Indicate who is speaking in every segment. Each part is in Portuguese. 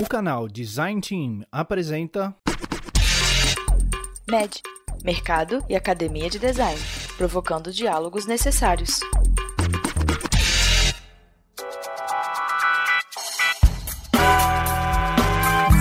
Speaker 1: O canal Design Team apresenta
Speaker 2: MED Mercado e Academia de Design provocando diálogos necessários.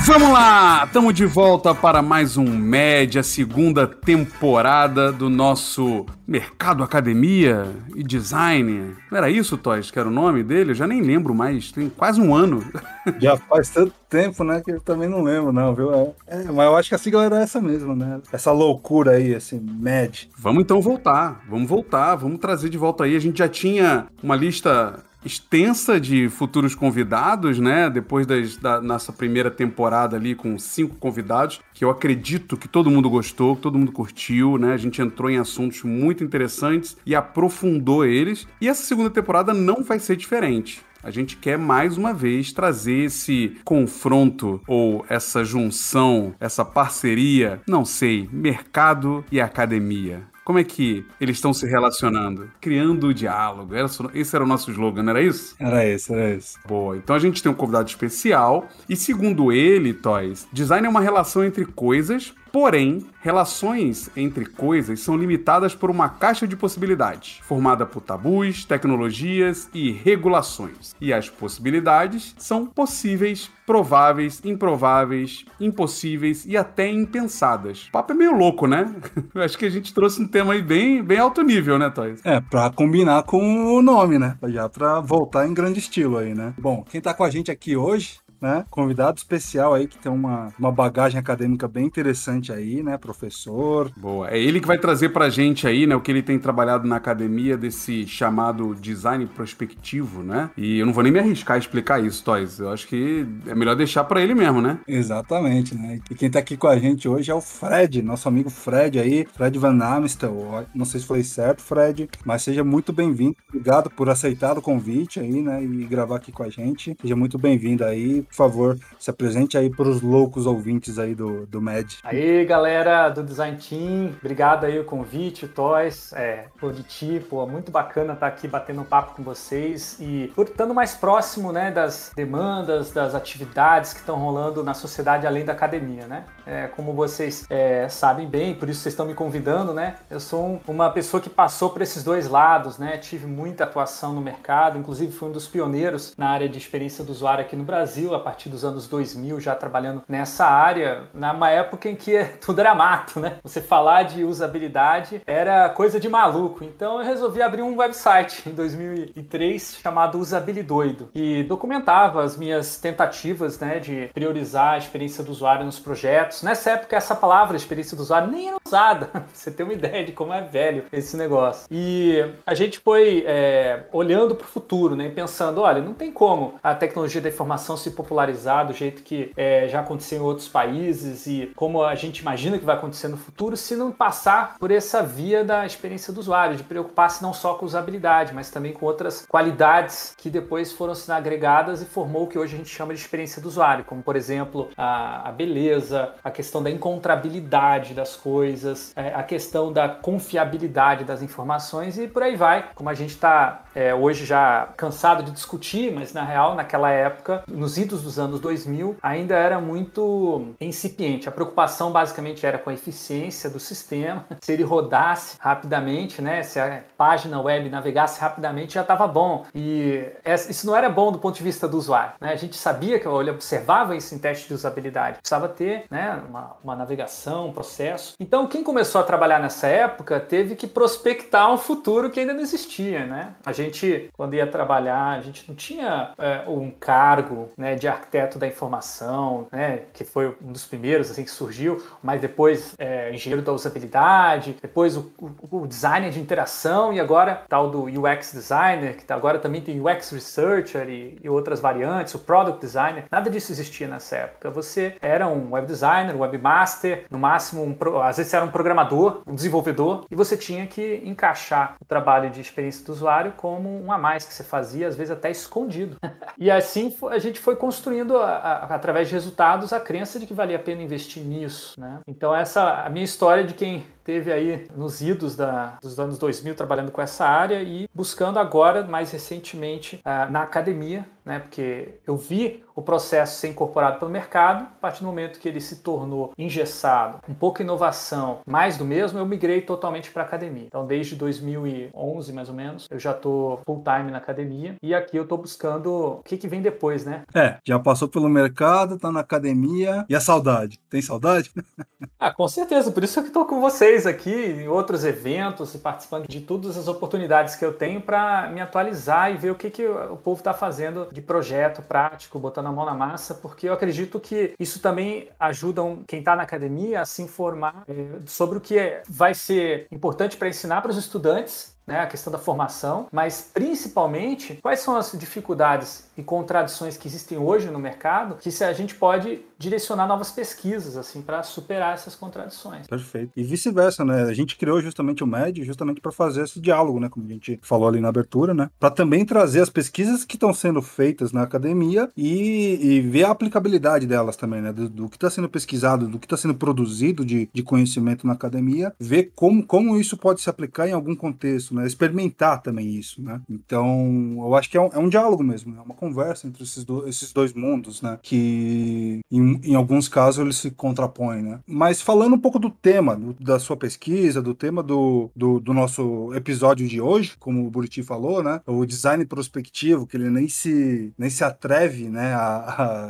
Speaker 3: Vamos lá! Estamos de volta para mais um MED, a segunda temporada do nosso Mercado Academia e Design. Não era isso, Toys, que era o nome dele? Eu já nem lembro mais, tem quase um ano.
Speaker 4: Já faz tanto tempo, né, que eu também não lembro, não, viu? É, é, mas eu acho que a sigla era essa mesmo, né? Essa loucura aí, assim, MED.
Speaker 3: Vamos então voltar, vamos voltar, vamos trazer de volta aí. A gente já tinha uma lista extensa de futuros convidados, né? Depois das, da nossa primeira temporada ali com cinco convidados, que eu acredito que todo mundo gostou, que todo mundo curtiu, né? A gente entrou em assuntos muito interessantes e aprofundou eles. E essa segunda temporada não vai ser diferente. A gente quer mais uma vez trazer esse confronto ou essa junção, essa parceria, não sei, mercado e academia. Como é que eles estão se relacionando? Criando o diálogo. Esse era o nosso slogan, não era isso?
Speaker 4: Era esse, era esse.
Speaker 3: Boa. Então a gente tem um convidado especial. E segundo ele, Toys, design é uma relação entre coisas Porém, relações entre coisas são limitadas por uma caixa de possibilidades, formada por tabus, tecnologias e regulações. E as possibilidades são possíveis, prováveis, improváveis, impossíveis e até impensadas. O papo é meio louco, né? Eu acho que a gente trouxe um tema aí bem, bem alto nível, né, Toys?
Speaker 4: É, pra combinar com o nome, né? Já pra voltar em grande estilo aí, né? Bom, quem tá com a gente aqui hoje né? Convidado especial aí que tem uma, uma bagagem acadêmica bem interessante aí, né? Professor.
Speaker 3: Boa. É ele que vai trazer pra gente aí, né? O que ele tem trabalhado na academia desse chamado design prospectivo, né? E eu não vou nem me arriscar a explicar isso, Toys. Eu acho que é melhor deixar para ele mesmo, né?
Speaker 4: Exatamente, né? E quem tá aqui com a gente hoje é o Fred, nosso amigo Fred aí, Fred Van Amstel. Não sei se foi certo, Fred, mas seja muito bem-vindo. Obrigado por aceitar o convite aí, né? E gravar aqui com a gente. Seja muito bem-vindo aí por favor, se apresente aí para os loucos ouvintes aí do, do MED.
Speaker 5: Aí, galera do Design Team, obrigado aí o convite, Toys, é, Poditi, pô, muito bacana estar aqui batendo um papo com vocês e por estando mais próximo, né, das demandas, das atividades que estão rolando na sociedade além da academia, né? É, como vocês é, sabem bem, por isso vocês estão me convidando, né? Eu sou uma pessoa que passou por esses dois lados, né? Tive muita atuação no mercado, inclusive fui um dos pioneiros na área de experiência do usuário aqui no Brasil, a partir dos anos 2000 já trabalhando nessa área, numa época em que tudo era mato, né? Você falar de usabilidade era coisa de maluco. Então eu resolvi abrir um website em 2003 chamado Usabilidoido e documentava as minhas tentativas, né, de priorizar a experiência do usuário nos projetos. Nessa época essa palavra experiência do usuário nem era usada. Você ter uma ideia de como é velho esse negócio. E a gente foi é, olhando para o futuro, né, pensando, olha, não tem como a tecnologia da informação se popularizar popularizar do jeito que é, já aconteceu em outros países e como a gente imagina que vai acontecer no futuro, se não passar por essa via da experiência do usuário, de preocupar-se não só com usabilidade, mas também com outras qualidades que depois foram sendo agregadas e formou o que hoje a gente chama de experiência do usuário, como por exemplo a, a beleza, a questão da encontrabilidade das coisas, é, a questão da confiabilidade das informações e por aí vai. Como a gente está é, hoje já cansado de discutir, mas na real, naquela época, nos idos dos anos 2000, ainda era muito incipiente. A preocupação basicamente era com a eficiência do sistema, se ele rodasse rapidamente, né, se a página web navegasse rapidamente já estava bom. E isso não era bom do ponto de vista do usuário. Né? A gente sabia que ele observava isso em teste de usabilidade. Precisava ter né, uma, uma navegação, um processo. Então, quem começou a trabalhar nessa época teve que prospectar um futuro que ainda não existia. Né? A gente, quando ia trabalhar, a gente não tinha é, um cargo né, de arquiteto da informação, né, que foi um dos primeiros assim que surgiu, mas depois é, engenheiro da usabilidade, depois o, o, o, designer de interação e agora tal do UX designer, que tá, agora também tem UX researcher e, e, outras variantes, o product designer. Nada disso existia nessa época. Você era um web designer, um webmaster, no máximo um, às vezes você era um programador, um desenvolvedor e você tinha que encaixar o trabalho de experiência do usuário como um a mais que você fazia, às vezes até escondido. e assim a gente foi construindo a, a, através de resultados, a crença de que valia a pena investir nisso. Né? Então, essa a minha história de quem teve aí nos idos da, dos anos 2000 trabalhando com essa área e buscando agora, mais recentemente, uh, na academia, né? Porque eu vi o processo ser incorporado pelo mercado, a partir do momento que ele se tornou engessado, um pouco inovação, mais do mesmo, eu migrei totalmente para academia. Então, desde 2011, mais ou menos, eu já estou full time na academia e aqui eu estou buscando o que, que vem depois, né?
Speaker 4: É, já passou pelo mercado, está na academia e a saudade. Tem saudade?
Speaker 5: ah, com certeza. Por isso que estou com vocês aqui em outros eventos e participando de todas as oportunidades que eu tenho para me atualizar e ver o que, que o povo está fazendo de projeto prático, botando a mão na massa, porque eu acredito que isso também ajuda quem está na academia a se informar é, sobre o que é, vai ser importante para ensinar para os estudantes né, a questão da formação, mas principalmente quais são as dificuldades e contradições que existem hoje no mercado, que se a gente pode direcionar novas pesquisas assim para superar essas contradições.
Speaker 4: Perfeito. E vice-versa, né? A gente criou justamente o MED justamente para fazer esse diálogo, né, como a gente falou ali na abertura, né, para também trazer as pesquisas que estão sendo feitas na academia e, e, ver a aplicabilidade delas também, né, do, do que está sendo pesquisado, do que está sendo produzido de, de conhecimento na academia, ver como, como isso pode se aplicar em algum contexto né? Experimentar também isso, né? Então, eu acho que é um, é um diálogo mesmo, é né? uma conversa entre esses, do, esses dois mundos, né? Que em, em, alguns casos eles se contrapõem, né? Mas falando um pouco do tema do, da sua pesquisa, do tema do, do, do, nosso episódio de hoje, como o Buriti falou, né? O design prospectivo, que ele nem se, nem se atreve, né? A,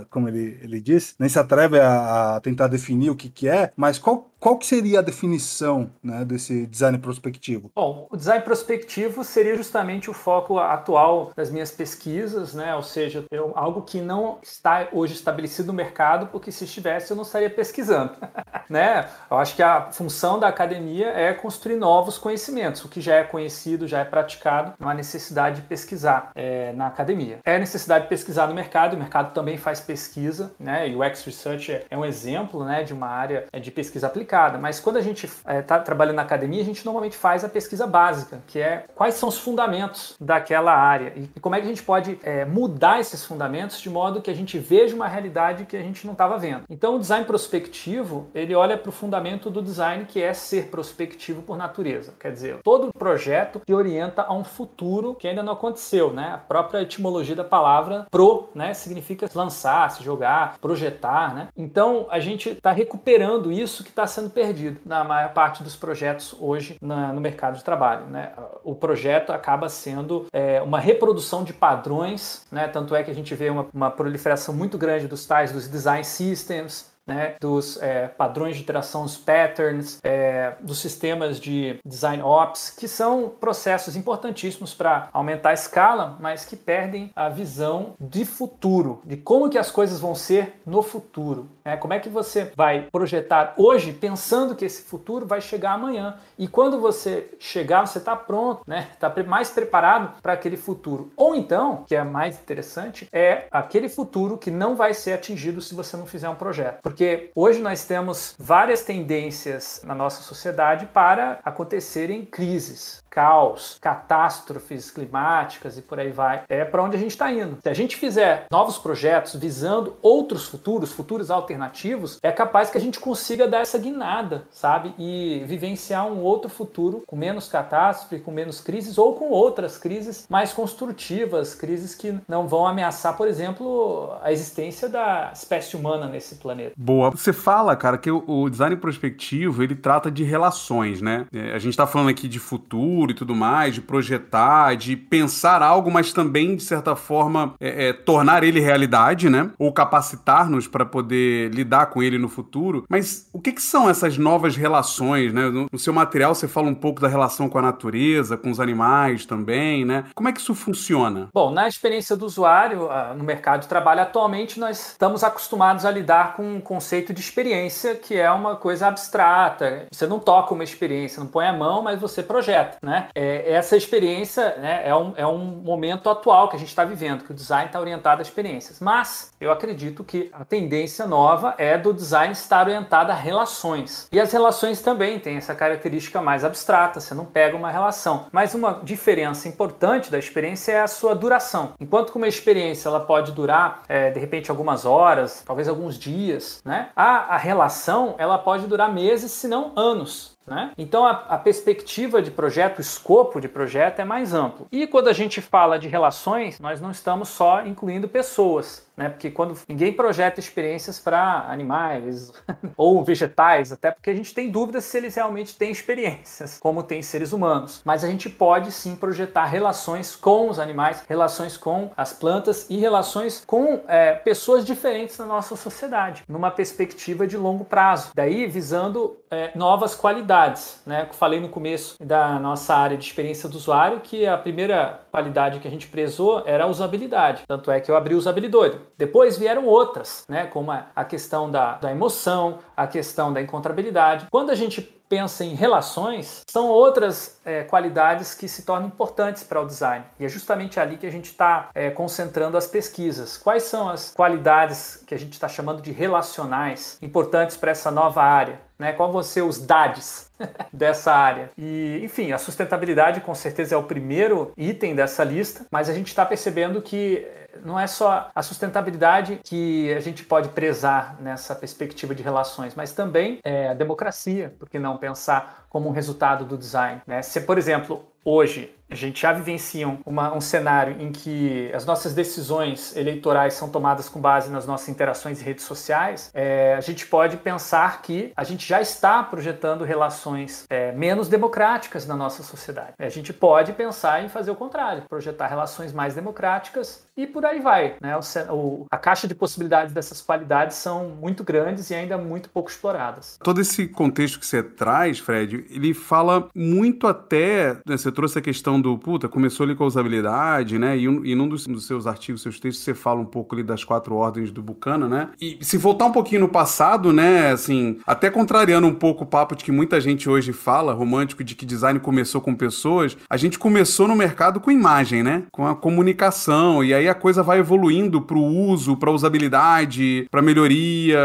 Speaker 4: a como ele, ele diz, nem se atreve a, a tentar definir o que, que é, mas qual qual que seria a definição né, desse design prospectivo?
Speaker 5: Bom, o design prospectivo seria justamente o foco atual das minhas pesquisas, né? ou seja, eu, algo que não está hoje estabelecido no mercado, porque se estivesse eu não estaria pesquisando. né? Eu acho que a função da academia é construir novos conhecimentos. O que já é conhecido, já é praticado, não há necessidade de pesquisar é, na academia. É necessidade de pesquisar no mercado, o mercado também faz pesquisa, né? e o X Research é, é um exemplo né, de uma área de pesquisa aplicada mas quando a gente está é, tá trabalhando na academia, a gente normalmente faz a pesquisa básica, que é quais são os fundamentos daquela área e, e como é que a gente pode é, mudar esses fundamentos de modo que a gente veja uma realidade que a gente não estava vendo. Então, o design prospectivo ele olha para o fundamento do design que é ser prospectivo por natureza, quer dizer, todo projeto que orienta a um futuro que ainda não aconteceu, né? A própria etimologia da palavra pro, né, significa lançar, se jogar, projetar, né? Então, a gente está recuperando isso que está sendo perdido na maior parte dos projetos hoje na, no mercado de trabalho. Né? O projeto acaba sendo é, uma reprodução de padrões, né? tanto é que a gente vê uma, uma proliferação muito grande dos tais dos design systems, né, dos é, padrões de interação, os patterns, é, dos sistemas de design ops, que são processos importantíssimos para aumentar a escala, mas que perdem a visão de futuro, de como que as coisas vão ser no futuro. Né? Como é que você vai projetar hoje pensando que esse futuro vai chegar amanhã e quando você chegar você está pronto, né? Está mais preparado para aquele futuro. Ou então, que é mais interessante, é aquele futuro que não vai ser atingido se você não fizer um projeto. Porque hoje nós temos várias tendências na nossa sociedade para acontecerem crises caos, catástrofes climáticas e por aí vai, é para onde a gente está indo. Se a gente fizer novos projetos visando outros futuros, futuros alternativos, é capaz que a gente consiga dar essa guinada, sabe? E vivenciar um outro futuro com menos catástrofe, com menos crises ou com outras crises mais construtivas, crises que não vão ameaçar, por exemplo, a existência da espécie humana nesse planeta.
Speaker 3: Boa. Você fala, cara, que o design prospectivo ele trata de relações, né? É, a gente está falando aqui de futuro e tudo mais, de projetar, de pensar algo, mas também, de certa forma, é, é, tornar ele realidade, né? Ou capacitar-nos para poder lidar com ele no futuro. Mas o que, que são essas novas relações, né? No, no seu material você fala um pouco da relação com a natureza, com os animais também, né? Como é que isso funciona?
Speaker 5: Bom, na experiência do usuário, ah, no mercado de trabalho atualmente, nós estamos acostumados a lidar com conceito de experiência que é uma coisa abstrata. Você não toca uma experiência, não põe a mão, mas você projeta, né? É, essa experiência né, é, um, é um momento atual que a gente está vivendo, que o design está orientado a experiências. Mas eu acredito que a tendência nova é do design estar orientado a relações. E as relações também têm essa característica mais abstrata, você não pega uma relação. Mas uma diferença importante da experiência é a sua duração. Enquanto que uma experiência ela pode durar, é, de repente, algumas horas, talvez alguns dias, né? A, a relação ela pode durar meses, se não anos. né? Então a, a perspectiva de projeto, o escopo de projeto é mais amplo. E quando a gente fala de relações, nós não estamos só incluindo pessoas né? Porque quando ninguém projeta experiências para animais ou vegetais, até porque a gente tem dúvidas se eles realmente têm experiências, como tem seres humanos. Mas a gente pode sim projetar relações com os animais, relações com as plantas e relações com é, pessoas diferentes na nossa sociedade, numa perspectiva de longo prazo. Daí visando é, novas qualidades, né? Eu falei no começo da nossa área de experiência do usuário que a primeira qualidade que a gente prezou era a usabilidade. Tanto é que eu abri o usabilidade. Depois vieram outras, né, como a questão da, da emoção, a questão da encontrabilidade. Quando a gente pensa em relações, são outras é, qualidades que se tornam importantes para o design. E é justamente ali que a gente está é, concentrando as pesquisas. Quais são as qualidades que a gente está chamando de relacionais importantes para essa nova área? Né? Qual vão ser os DADs dessa área? E, enfim, a sustentabilidade com certeza é o primeiro item dessa lista, mas a gente está percebendo que não é só a sustentabilidade que a gente pode prezar nessa perspectiva de relações, mas também é, a democracia, porque não pensar como um resultado do design. Né? Se, por exemplo, hoje a gente já vivencia uma, um cenário em que as nossas decisões eleitorais são tomadas com base nas nossas interações em redes sociais, é, a gente pode pensar que a gente já está projetando relações é, menos democráticas na nossa sociedade. A gente pode pensar em fazer o contrário, projetar relações mais democráticas e por aí vai. Né? O, o, a caixa de possibilidades dessas qualidades são muito grandes e ainda muito pouco exploradas.
Speaker 3: Todo esse contexto que você traz, Fred, ele fala muito até, né, você trouxe a questão do, puta, começou ali com a usabilidade, né? E, e num dos, dos, seus artigos, seus textos, você fala um pouco ali das quatro ordens do Bucana, né? E se voltar um pouquinho no passado, né? Assim, até contrariando um pouco o papo de que muita gente hoje fala, romântico, de que design começou com pessoas, a gente começou no mercado com imagem, né? Com a comunicação, e aí a coisa vai evoluindo pro uso, pra usabilidade, pra melhoria,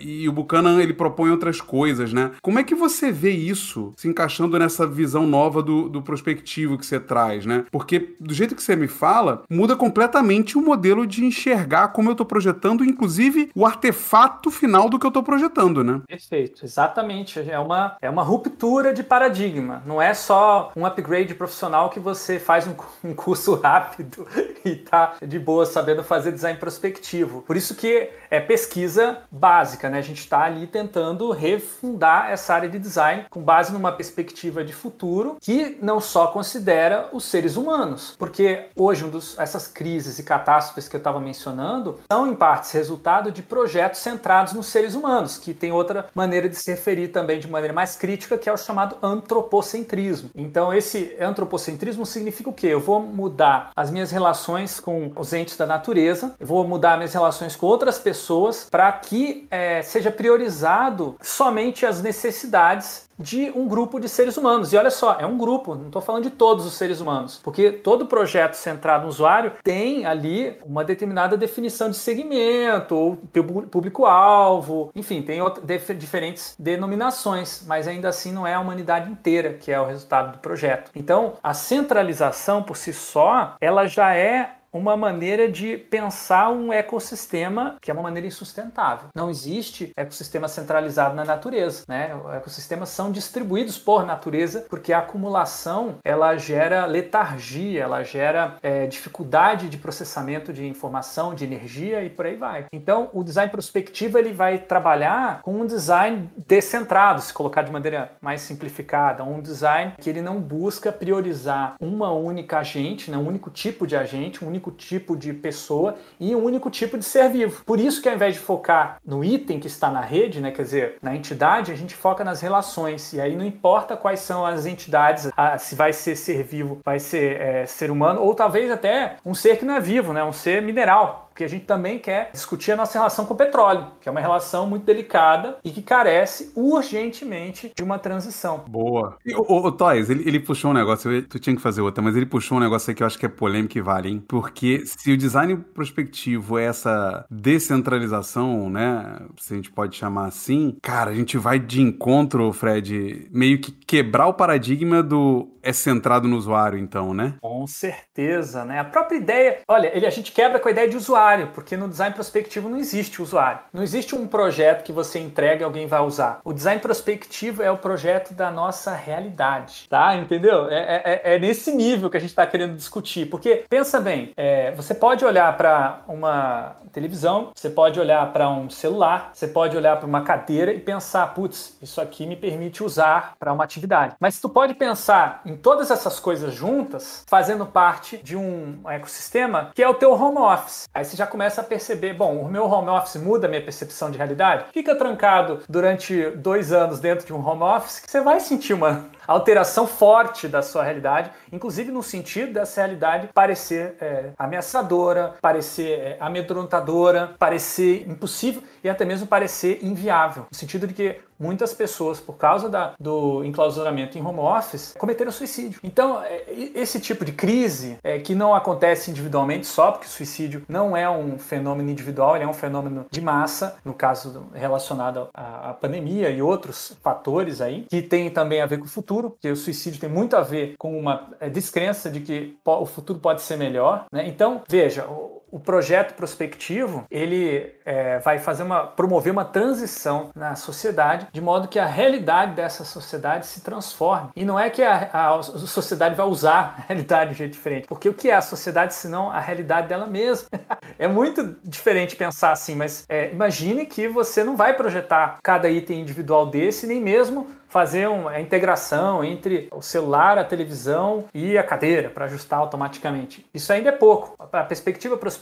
Speaker 3: e o Buchanan, ele propõe outras coisas, né? Como é que você vê isso se encaixando nessa visão nova do, do prospectivo que você traz, né? Porque do jeito que você me fala, muda completamente o modelo de enxergar como eu tô projetando, inclusive o artefato final do que eu tô projetando, né?
Speaker 5: Perfeito, exatamente. É uma, é uma ruptura de paradigma. Não é só um upgrade profissional que você faz um, um curso rápido e tá de boa sabendo fazer design prospectivo. Por isso que é pesquisa básica, né? A gente está ali tentando refundar essa área de design com base numa perspectiva de futuro que não só considera os seres humanos. Porque hoje, um dos, essas crises e catástrofes que eu estava mencionando são, em partes, resultado de projetos centrados nos seres humanos, que tem outra maneira de se referir também de maneira mais crítica, que é o chamado antropocentrismo. Então, esse antropocentrismo significa o quê? Eu vou mudar as minhas relações com os entes da natureza, eu vou mudar minhas relações com outras pessoas para que é, seja priorizado somente as necessidades de um grupo de seres humanos. E olha só, é um grupo, não estou falando de todos os seres humanos, porque todo projeto centrado no usuário tem ali uma determinada definição de segmento ou público-alvo, enfim, tem outra, diferentes denominações, mas ainda assim não é a humanidade inteira que é o resultado do projeto. Então, a centralização por si só, ela já é uma maneira de pensar um ecossistema que é uma maneira insustentável. Não existe ecossistema centralizado na natureza, né? Os ecossistemas são distribuídos por natureza porque a acumulação ela gera letargia, ela gera é, dificuldade de processamento de informação, de energia e por aí vai. Então, o design prospectivo ele vai trabalhar com um design descentrado, se colocar de maneira mais simplificada, um design que ele não busca priorizar uma única agente, né? um único tipo de agente, um único único tipo de pessoa e um único tipo de ser vivo. Por isso que ao invés de focar no item que está na rede, né, quer dizer, na entidade, a gente foca nas relações. E aí não importa quais são as entidades, se vai ser ser vivo, vai ser é, ser humano, ou talvez até um ser que não é vivo, né, um ser mineral porque a gente também quer discutir a nossa relação com o petróleo, que é uma relação muito delicada e que carece urgentemente de uma transição.
Speaker 3: Boa. E, o, o, Toys, ele, ele puxou um negócio, tu tinha que fazer outra, mas ele puxou um negócio aí que eu acho que é polêmico e vale, hein? Porque se o design prospectivo é essa descentralização, né? Se a gente pode chamar assim, cara, a gente vai de encontro, Fred, meio que quebrar o paradigma do é centrado no usuário, então, né?
Speaker 5: Com certeza, né? A própria ideia, olha, ele, a gente quebra com a ideia de usuário usuário, porque no design prospectivo não existe usuário. Não existe um projeto que você entrega e alguém vai usar. O design prospectivo é o projeto da nossa realidade, tá? Entendeu? É, é, é, é nesse nível que a gente está querendo discutir. Porque, pensa bem, é, você pode olhar para uma televisão, você pode olhar para um celular, você pode olhar para uma cadeira e pensar, putz, isso aqui me permite usar para uma atividade. Mas tu pode pensar em todas essas coisas juntas, fazendo parte de um ecossistema que é o teu home office. Aí você já começa a perceber, bom, o meu home office muda a minha percepção de realidade. Fica trancado durante dois anos dentro de um home office que você vai sentir uma alteração forte da sua realidade, inclusive no sentido dessa realidade parecer é, ameaçadora, parecer é, amedrontadora, parecer impossível e até mesmo parecer inviável, no sentido de que muitas pessoas, por causa da, do enclausuramento em home office, cometeram suicídio. Então, é, esse tipo de crise, é, que não acontece individualmente só, porque o suicídio não é um fenômeno individual, ele é um fenômeno de massa, no caso relacionado à, à pandemia e outros fatores aí, que tem também a ver com o futuro, porque o suicídio tem muito a ver com uma é, descrença de que o futuro pode ser melhor. Né? Então, veja, o projeto prospectivo ele é, vai fazer uma promover uma transição na sociedade de modo que a realidade dessa sociedade se transforme e não é que a, a, a sociedade vai usar a realidade de jeito diferente porque o que é a sociedade senão a realidade dela mesma é muito diferente pensar assim mas é, imagine que você não vai projetar cada item individual desse nem mesmo fazer uma integração entre o celular, a televisão e a cadeira para ajustar automaticamente. Isso ainda é pouco. A perspectiva prospectiva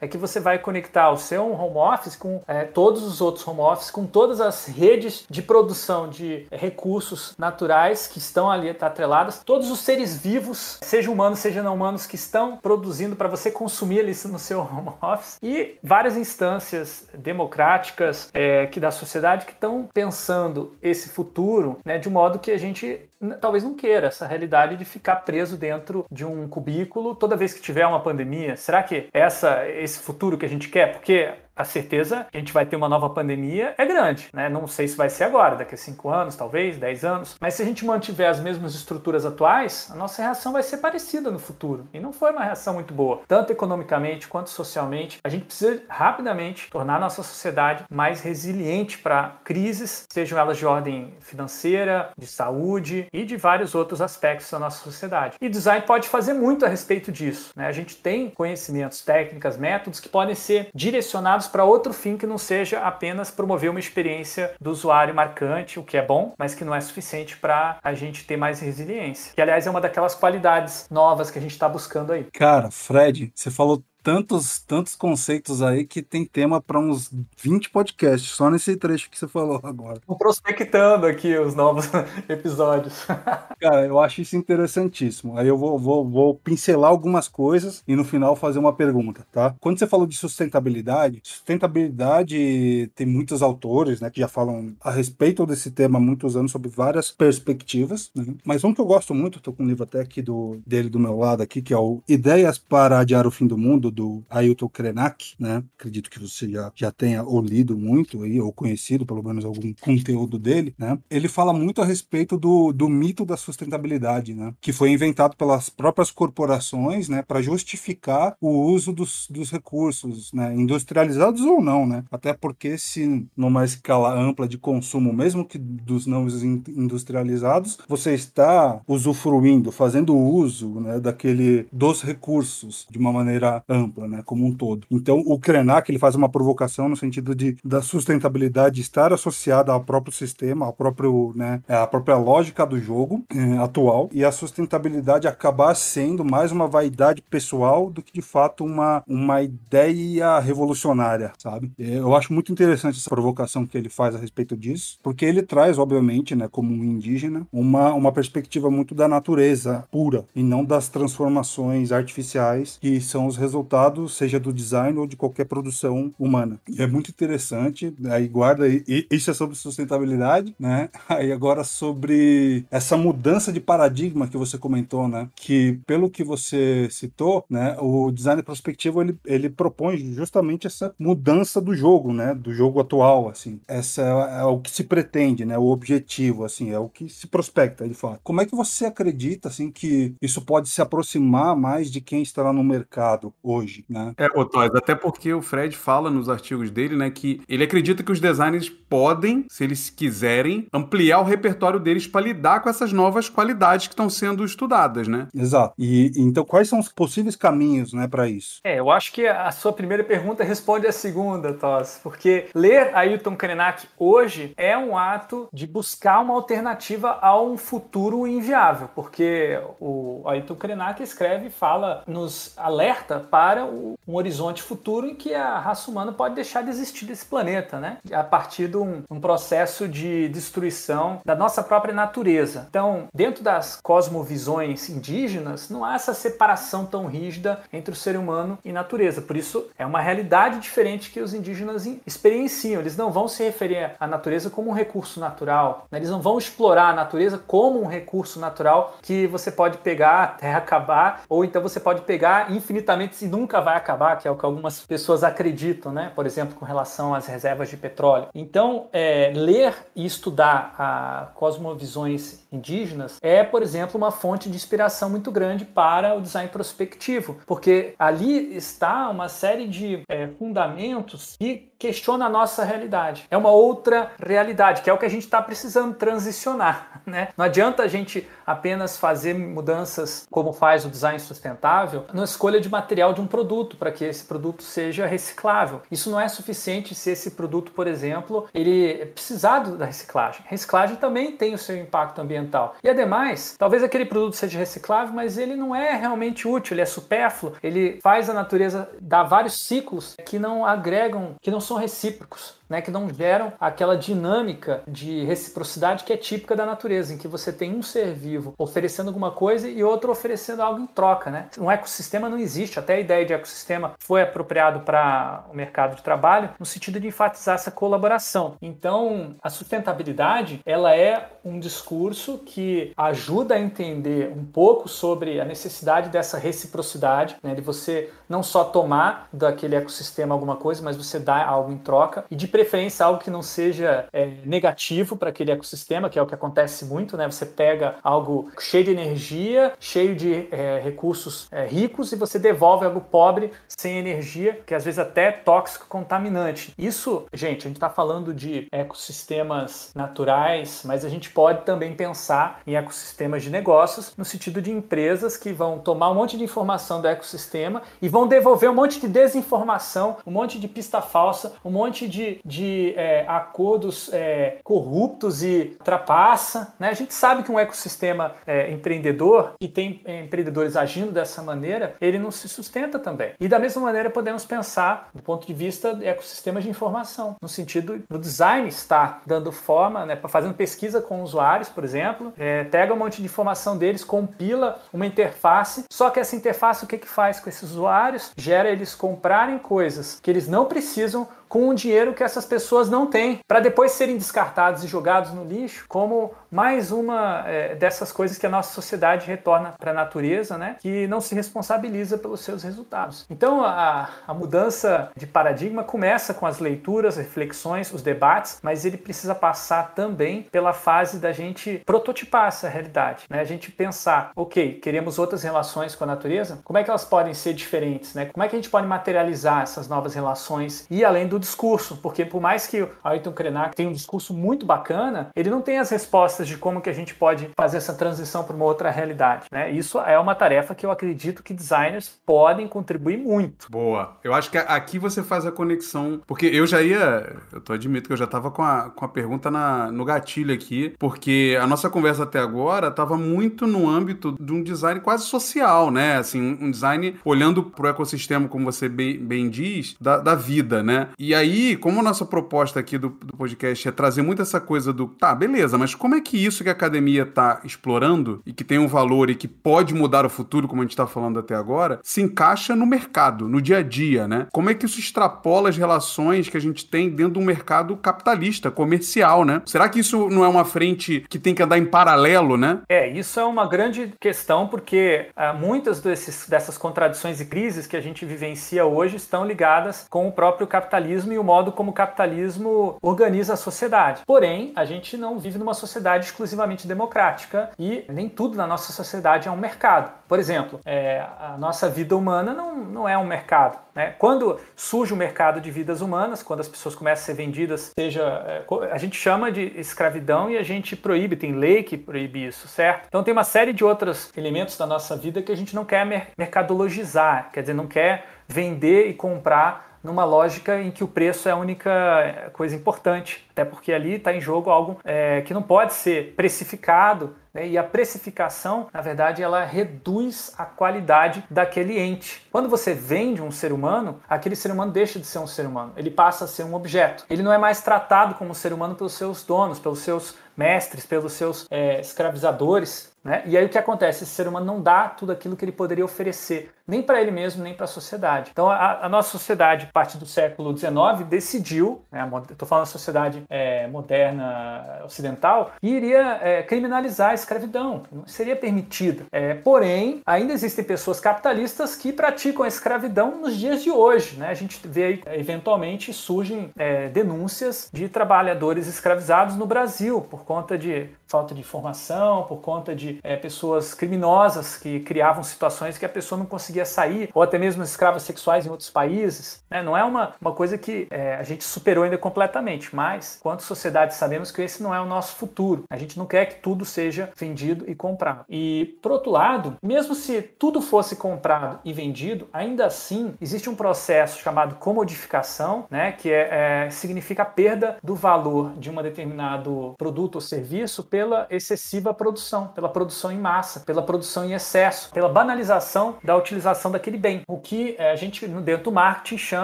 Speaker 5: é que você vai conectar o seu home office com é, todos os outros home office, com todas as redes de produção de recursos naturais que estão ali atreladas, todos os seres vivos, seja humanos, seja não humanos, que estão produzindo para você consumir ali no seu home office. E várias instâncias democráticas é, que da sociedade que estão pensando esse futuro né, de modo que a gente talvez não queira essa realidade de ficar preso dentro de um cubículo toda vez que tiver uma pandemia. Será que essa esse futuro que a gente quer? Porque a certeza que a gente vai ter uma nova pandemia é grande, né? Não sei se vai ser agora, daqui a 5 anos, talvez, 10 anos. Mas se a gente mantiver as mesmas estruturas atuais, a nossa reação vai ser parecida no futuro. E não foi uma reação muito boa, tanto economicamente quanto socialmente. A gente precisa rapidamente tornar a nossa sociedade mais resiliente para crises, sejam elas de ordem financeira, de saúde e de vários outros aspectos da nossa sociedade. E design pode fazer muito a respeito disso. Né? A gente tem conhecimentos, técnicas, métodos que podem ser direcionados para outro fim que não seja apenas promover uma experiência do usuário marcante, o que é bom, mas que não é suficiente para a gente ter mais resiliência. Que, aliás, é uma daquelas qualidades novas que a gente está buscando aí.
Speaker 4: Cara, Fred, você falou tantos, tantos conceitos aí que tem tema para uns 20 podcasts, só nesse trecho que você falou agora.
Speaker 5: Estou prospectando aqui os novos episódios.
Speaker 4: Cara, eu acho isso interessantíssimo. Aí eu vou, vou, vou pincelar algumas coisas e no final fazer uma pergunta, tá? Quando você falou de sustentabilidade, sustentabilidade tem muitos autores, né, que já falam a respeito desse tema há muitos anos sobre várias perspectivas, né? Mas um que eu gosto muito, tô com um livro até aqui do, dele do meu lado aqui, que é o Ideias para Adiar o Fim do Mundo, do Ailton Krenak, né? Acredito que você já, já tenha ou lido muito aí, ou conhecido pelo menos algum conteúdo dele, né? Ele fala muito a respeito do, do mito da sustentabilidade, né? Que foi inventado pelas próprias corporações, né? Para justificar o uso dos, dos recursos, né? Industrializados ou não, né? Até porque se numa escala ampla de consumo, mesmo que dos não industrializados, você está usufruindo, fazendo uso, né? Daquele dos recursos de uma maneira ampla ampla, né, como um todo. Então, o Krenak ele faz uma provocação no sentido de da sustentabilidade estar associada ao próprio sistema, ao próprio, né, à própria lógica do jogo é, atual e a sustentabilidade acabar sendo mais uma vaidade pessoal do que de fato uma uma ideia revolucionária, sabe? Eu acho muito interessante essa provocação que ele faz a respeito disso, porque ele traz, obviamente, né, como um indígena, uma uma perspectiva muito da natureza pura e não das transformações artificiais que são os resultados resultado, seja do design ou de qualquer produção humana. E é muito interessante, aí guarda aí, isso é sobre sustentabilidade, né? Aí agora sobre essa mudança de paradigma que você comentou, né? Que pelo que você citou, né, o design prospectivo ele, ele propõe justamente essa mudança do jogo, né? Do jogo atual, assim. Essa é, é o que se pretende, né? O objetivo, assim, é o que se prospecta, ele fala. Como é que você acredita, assim, que isso pode se aproximar mais de quem está lá no mercado hoje? Hoje, né?
Speaker 3: É, Toys, até porque o Fred fala nos artigos dele, né, que ele acredita que os designers podem, se eles quiserem, ampliar o repertório deles para lidar com essas novas qualidades que estão sendo estudadas, né?
Speaker 4: Exato. E então quais são os possíveis caminhos, né, para isso?
Speaker 5: É, eu acho que a sua primeira pergunta responde a segunda, Toss, porque ler Ailton Krenak hoje é um ato de buscar uma alternativa a um futuro inviável, porque o Ailton Krenak escreve e fala, nos alerta para um horizonte futuro em que a raça humana pode deixar de existir desse planeta, né? A partir de um, um processo de destruição da nossa própria natureza. Então, dentro das cosmovisões indígenas, não há essa separação tão rígida entre o ser humano e natureza. Por isso, é uma realidade diferente que os indígenas experienciam. Eles não vão se referir à natureza como um recurso natural, né? eles não vão explorar a natureza como um recurso natural que você pode pegar até acabar, ou então você pode pegar infinitamente e nunca vai acabar, que é o que algumas pessoas acreditam, né? por exemplo, com relação às reservas de petróleo. Então, é, ler e estudar a cosmovisões indígenas é, por exemplo, uma fonte de inspiração muito grande para o design prospectivo, porque ali está uma série de é, fundamentos que questiona a nossa realidade. É uma outra realidade, que é o que a gente está precisando transicionar. Né? Não adianta a gente apenas fazer mudanças como faz o design sustentável na escolha de material de um produto para que esse produto seja reciclável. Isso não é suficiente se esse produto, por exemplo, ele precisar da reciclagem. Reciclagem também tem o seu impacto ambiental. E ademais, talvez aquele produto seja reciclável, mas ele não é realmente útil, ele é supérfluo, ele faz a natureza dar vários ciclos que não agregam, que não são recíprocos né, que não geram aquela dinâmica de reciprocidade que é típica da natureza, em que você tem um ser vivo oferecendo alguma coisa e outro oferecendo algo em troca. Né? Um ecossistema não existe, até a ideia de ecossistema foi apropriado para o mercado de trabalho no sentido de enfatizar essa colaboração. Então, a sustentabilidade ela é um discurso que ajuda a entender um pouco sobre a necessidade dessa reciprocidade, né, de você não só tomar daquele ecossistema alguma coisa, mas você dar algo em troca e de preferência algo que não seja é, negativo para aquele ecossistema, que é o que acontece muito, né? Você pega algo cheio de energia, cheio de é, recursos é, ricos e você devolve algo pobre, sem energia, que às vezes até é tóxico, contaminante. Isso, gente, a gente está falando de ecossistemas naturais, mas a gente pode também pensar em ecossistemas de negócios, no sentido de empresas que vão tomar um monte de informação do ecossistema e vão devolver um monte de desinformação, um monte de pista falsa, um monte de, de é, acordos é, corruptos e trapaça. Né? A gente sabe que um ecossistema é, empreendedor e tem é, empreendedores agindo dessa maneira, ele não se sustenta também. E da mesma maneira podemos pensar do ponto de vista de ecossistemas de informação, no sentido do design estar dando forma, né, fazendo pesquisa com usuários, por exemplo, é, pega um monte de informação deles, compila uma interface, só que essa interface o que, que faz com esses usuários? Gera eles comprarem coisas que eles não precisam com o dinheiro que essas pessoas não têm, para depois serem descartados e jogados no lixo, como mais uma é, dessas coisas que a nossa sociedade retorna para a natureza, né, que não se responsabiliza pelos seus resultados. Então, a, a mudança de paradigma começa com as leituras, reflexões, os debates, mas ele precisa passar também pela fase da gente prototipar essa realidade, né, a gente pensar, ok, queremos outras relações com a natureza, como é que elas podem ser diferentes, né, como é que a gente pode materializar essas novas relações e além do discurso, porque por mais que o Ayrton Krenak tenha um discurso muito bacana, ele não tem as respostas de como que a gente pode fazer essa transição para uma outra realidade. Né? Isso é uma tarefa que eu acredito que designers podem contribuir muito.
Speaker 3: Boa. Eu acho que aqui você faz a conexão, porque eu já ia, eu tô admito que eu já estava com a, com a pergunta na, no gatilho aqui, porque a nossa conversa até agora estava muito no âmbito de um design quase social, né? Assim, um design olhando para o ecossistema, como você bem, bem diz, da, da vida, né? E aí, como a nossa proposta aqui do, do podcast é trazer muito essa coisa do, tá, beleza, mas como é que isso que a academia está explorando e que tem um valor e que pode mudar o futuro, como a gente está falando até agora, se encaixa no mercado, no dia a dia, né? Como é que isso extrapola as relações que a gente tem dentro de um mercado capitalista, comercial, né? Será que isso não é uma frente que tem que andar em paralelo, né?
Speaker 5: É, isso é uma grande questão porque ah, muitas desses, dessas contradições e crises que a gente vivencia hoje estão ligadas com o próprio capitalismo capitalismo e o modo como o capitalismo organiza a sociedade. Porém, a gente não vive numa sociedade exclusivamente democrática e nem tudo na nossa sociedade é um mercado. Por exemplo, é, a nossa vida humana não, não é um mercado. Né? Quando surge o mercado de vidas humanas, quando as pessoas começam a ser vendidas, seja é, a gente chama de escravidão e a gente proíbe, tem lei que proíbe isso, certo? Então tem uma série de outros elementos da nossa vida que a gente não quer mercadologizar, quer dizer, não quer vender e comprar numa lógica em que o preço é a única coisa importante, até porque ali está em jogo algo é, que não pode ser precificado né? e a precificação, na verdade, ela reduz a qualidade daquele ente. Quando você vende um ser humano, aquele ser humano deixa de ser um ser humano, ele passa a ser um objeto. Ele não é mais tratado como ser humano pelos seus donos, pelos seus mestres, pelos seus é, escravizadores. Né? E aí o que acontece? Esse ser humano não dá tudo aquilo que ele poderia oferecer, nem para ele mesmo, nem para a sociedade. Então a, a, nossa sociedade, a partir do século XIX, decidiu, né, estou falando da sociedade é, moderna ocidental, iria é, criminalizar a escravidão, não seria permitida. É, porém, ainda existem pessoas capitalistas que praticam a escravidão nos dias de hoje. Né? A gente vê aí, eventualmente surgem é, denúncias de trabalhadores escravizados no Brasil por conta de falta de informação, por conta de é, pessoas criminosas que criavam situações que a pessoa não conseguia sair, ou até mesmo escravos sexuais em outros países. Né? Não é uma, uma coisa que é, a gente superou ainda completamente, mas quanto sociedade sabemos que esse não é o nosso futuro. A gente não quer que tudo seja vendido e comprado. E, por outro lado, mesmo se tudo fosse comprado e vendido, ainda assim existe um processo chamado comodificação, né, que é, é significa a perda do valor de um determinado produto ou serviço pela excessiva produção, pela produção em massa, pela produção em excesso, pela banalização da utilização daquele bem. O que eh, a gente dentro do marketing chama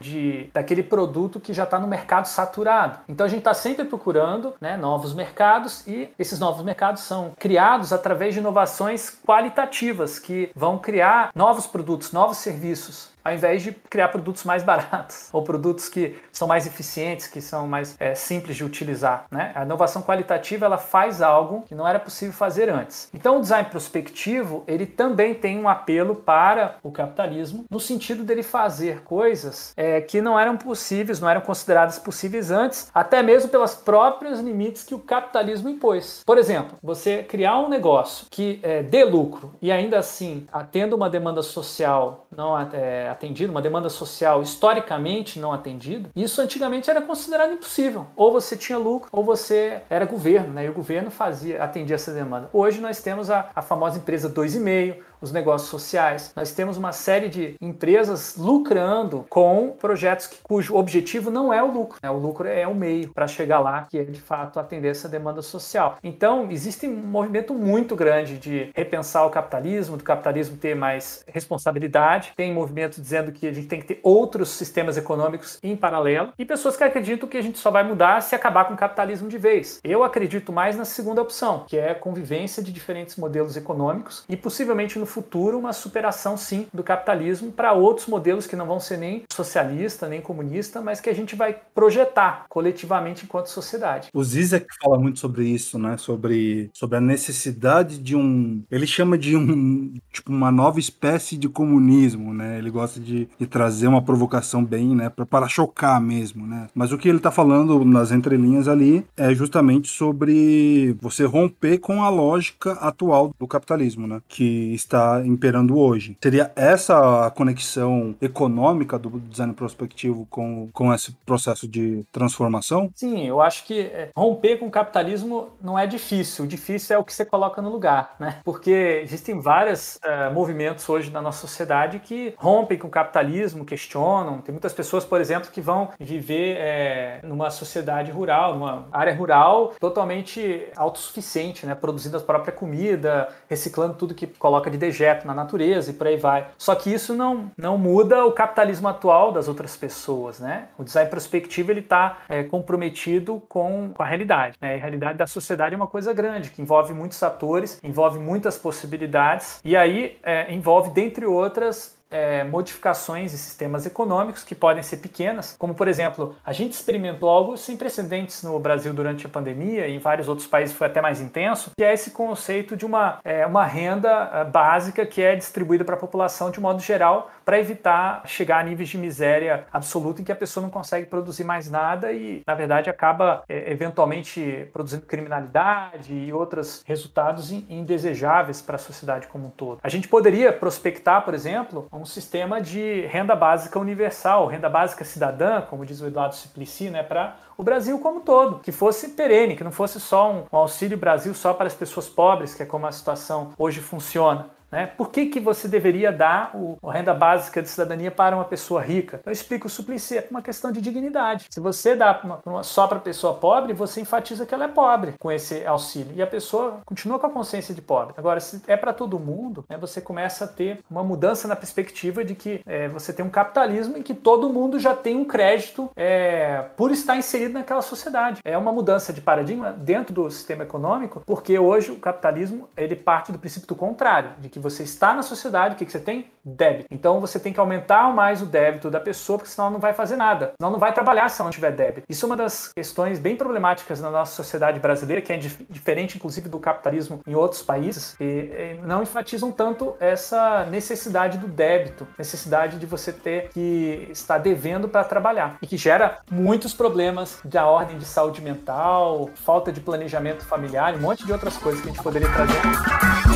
Speaker 5: de daquele produto que já está no mercado saturado. Então a gente está sempre procurando né, novos mercados e esses novos mercados são criados através de inovações qualitativas que vão criar novos produtos, novos serviços ao invés de criar produtos mais baratos ou produtos que são mais eficientes, que são mais é, simples de utilizar. Né? A inovação qualitativa ela faz algo que não era possível fazer antes. Então o design prospectivo ele também tem um apelo para o capitalismo no sentido dele fazer coisas é, que não eram possíveis, não eram consideradas possíveis antes, até mesmo pelas próprios limites que o capitalismo impôs. Por exemplo, você criar um negócio que é, dê lucro e ainda assim atenda uma demanda social não é, atendido, uma demanda social historicamente não atendida, isso antigamente era considerado impossível. Ou você tinha lucro, ou você era governo, né? E o governo fazia, atendia essa demanda. Hoje nós temos a, a famosa empresa 2,5, os negócios sociais. Nós temos uma série de empresas lucrando com projetos que, cujo objetivo não é o lucro, né? o lucro é o meio para chegar lá, que é de fato atender essa demanda social. Então, existe um movimento muito grande de repensar o capitalismo, do capitalismo ter mais responsabilidade. Tem movimento dizendo que a gente tem que ter outros sistemas econômicos em paralelo e pessoas que acreditam que a gente só vai mudar se acabar com o capitalismo de vez. Eu acredito mais na segunda opção, que é a convivência de diferentes modelos econômicos e possivelmente no futuro uma superação sim do capitalismo para outros modelos que não vão ser nem socialista, nem comunista, mas que a gente vai projetar coletivamente enquanto sociedade.
Speaker 4: O Zizek fala muito sobre isso, né? Sobre, sobre a necessidade de um. Ele chama de um tipo uma nova espécie de comunismo, né? Ele gosta de, de trazer uma provocação bem, né? Para chocar mesmo, né? Mas o que ele está falando nas entrelinhas ali é justamente sobre você romper com a lógica atual do capitalismo, né? Que está imperando hoje. Seria essa a conexão econômica do design prospectivo com, com esse processo de transformação?
Speaker 5: Sim, eu acho que é, romper com o capitalismo não é difícil. O difícil é o que você coloca no lugar, né? Porque existem vários uh, movimentos hoje na nossa sociedade que rompem com o capitalismo, questionam. Tem muitas pessoas, por exemplo, que vão viver é, numa sociedade rural, numa área rural totalmente autossuficiente, né? Produzindo a própria comida, reciclando tudo que coloca de dejeto na natureza e por aí vai. Só que isso não, não muda o capitalismo atual das outras pessoas, né? O design prospectivo ele está é, comprometido com, com, a realidade, né? a realidade da sociedade é uma coisa grande que envolve muitos atores, envolve muitas possibilidades e aí é, envolve dentre outras é, modificações em sistemas econômicos que podem ser pequenas, como por exemplo, a gente experimentou algo sem precedentes no Brasil durante a pandemia e em vários outros países foi até mais intenso, que é esse conceito de uma, é, uma renda é, básica que é distribuída para a população de modo geral para evitar chegar a níveis de miséria absoluta em que a pessoa não consegue produzir mais nada e, na verdade, acaba é, eventualmente produzindo criminalidade e outros resultados indesejáveis para a sociedade como um todo. A gente poderia prospectar, por exemplo, um sistema de renda básica universal, renda básica cidadã, como diz o Eduardo Suplicy, né, para o Brasil como um todo, que fosse perene, que não fosse só um, um auxílio Brasil só para as pessoas pobres, que é como a situação hoje funciona. Né? Por que, que você deveria dar o, a renda básica de cidadania para uma pessoa rica? Eu explico o suplicy, é uma questão de dignidade. Se você dá uma, uma, só para pessoa pobre, você enfatiza que ela é pobre com esse auxílio. E a pessoa continua com a consciência de pobre. Agora, se é para todo mundo, né, você começa a ter uma mudança na perspectiva de que é, você tem um capitalismo em que todo mundo já tem um crédito é, por estar inserido naquela sociedade. É uma mudança de paradigma dentro do sistema econômico, porque hoje o capitalismo ele parte do princípio do contrário, de que você está na sociedade, o que, que você tem? Débito. Então você tem que aumentar mais o débito da pessoa, porque senão ela não vai fazer nada. Senão não vai trabalhar se ela não tiver débito. Isso é uma das questões bem problemáticas na nossa sociedade brasileira, que é dif diferente, inclusive, do capitalismo em outros países, e não enfatizam tanto essa necessidade do débito, necessidade de você ter que estar devendo para trabalhar, e que gera muitos problemas da ordem de saúde mental, falta de planejamento familiar, um monte de outras coisas que a gente poderia trazer.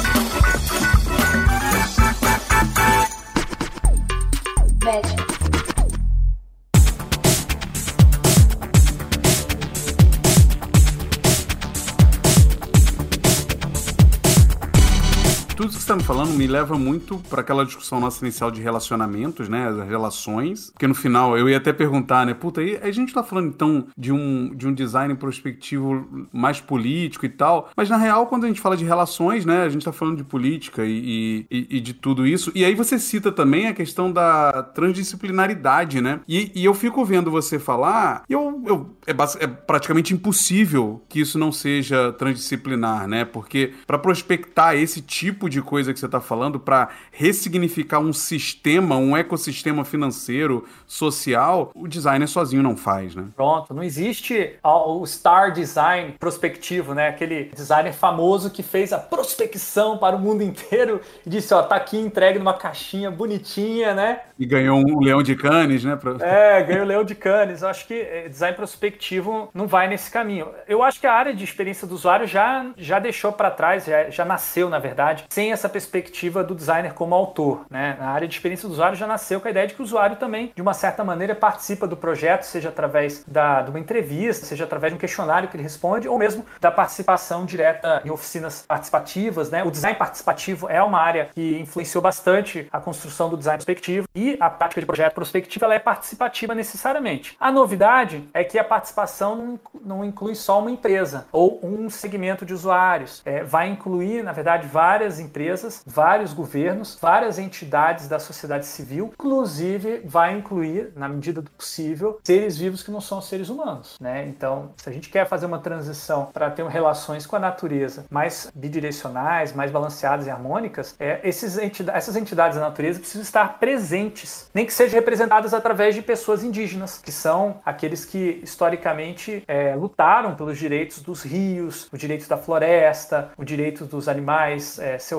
Speaker 3: Tudo que você está me falando me leva muito para aquela discussão nossa inicial de relacionamentos, né? As relações. Porque no final eu ia até perguntar, né? Puta, aí a gente tá falando então de um, de um design prospectivo mais político e tal. Mas na real, quando a gente fala de relações, né? A gente tá falando de política e, e, e de tudo isso. E aí você cita também a questão da transdisciplinaridade, né? E, e eu fico vendo você falar, eu, eu é, é praticamente impossível que isso não seja transdisciplinar, né? Porque para prospectar esse tipo de coisa que você está falando para ressignificar um sistema, um ecossistema financeiro, social, o designer sozinho não faz, né?
Speaker 5: Pronto, não existe o star design prospectivo, né? Aquele designer famoso que fez a prospecção para o mundo inteiro e disse, ó, tá aqui entregue numa caixinha bonitinha, né?
Speaker 3: E ganhou um leão de canes, né? Pra...
Speaker 5: É, ganhou o leão de canes. Eu acho que eh, design prospectivo não vai nesse caminho. Eu acho que a área de experiência do usuário já, já deixou para trás, já, já nasceu, na verdade, sem essa perspectiva do designer como autor. Né? Na área de experiência do usuário já nasceu com a ideia de que o usuário também, de uma certa maneira, participa do projeto, seja através da, de uma entrevista, seja através de um questionário que ele responde, ou mesmo da participação direta em oficinas participativas. Né? O design participativo é uma área que influenciou bastante a construção do design prospectivo e a prática de projeto prospectivo ela é participativa necessariamente. A novidade é que a participação não, inclui só uma empresa ou um segmento de usuários. É, vai incluir, na verdade, várias empresas, vários governos, várias entidades da sociedade civil, inclusive vai incluir, na medida do possível, seres vivos que não são seres humanos, né? Então, se a gente quer fazer uma transição para ter relações com a natureza mais bidirecionais, mais balanceadas e harmônicas, é, entidades, essas entidades da natureza precisam estar presentes, nem que sejam representadas através de pessoas indígenas, que são aqueles que historicamente é, lutaram pelos direitos dos rios, os direitos da floresta, os direitos dos animais é, selvagens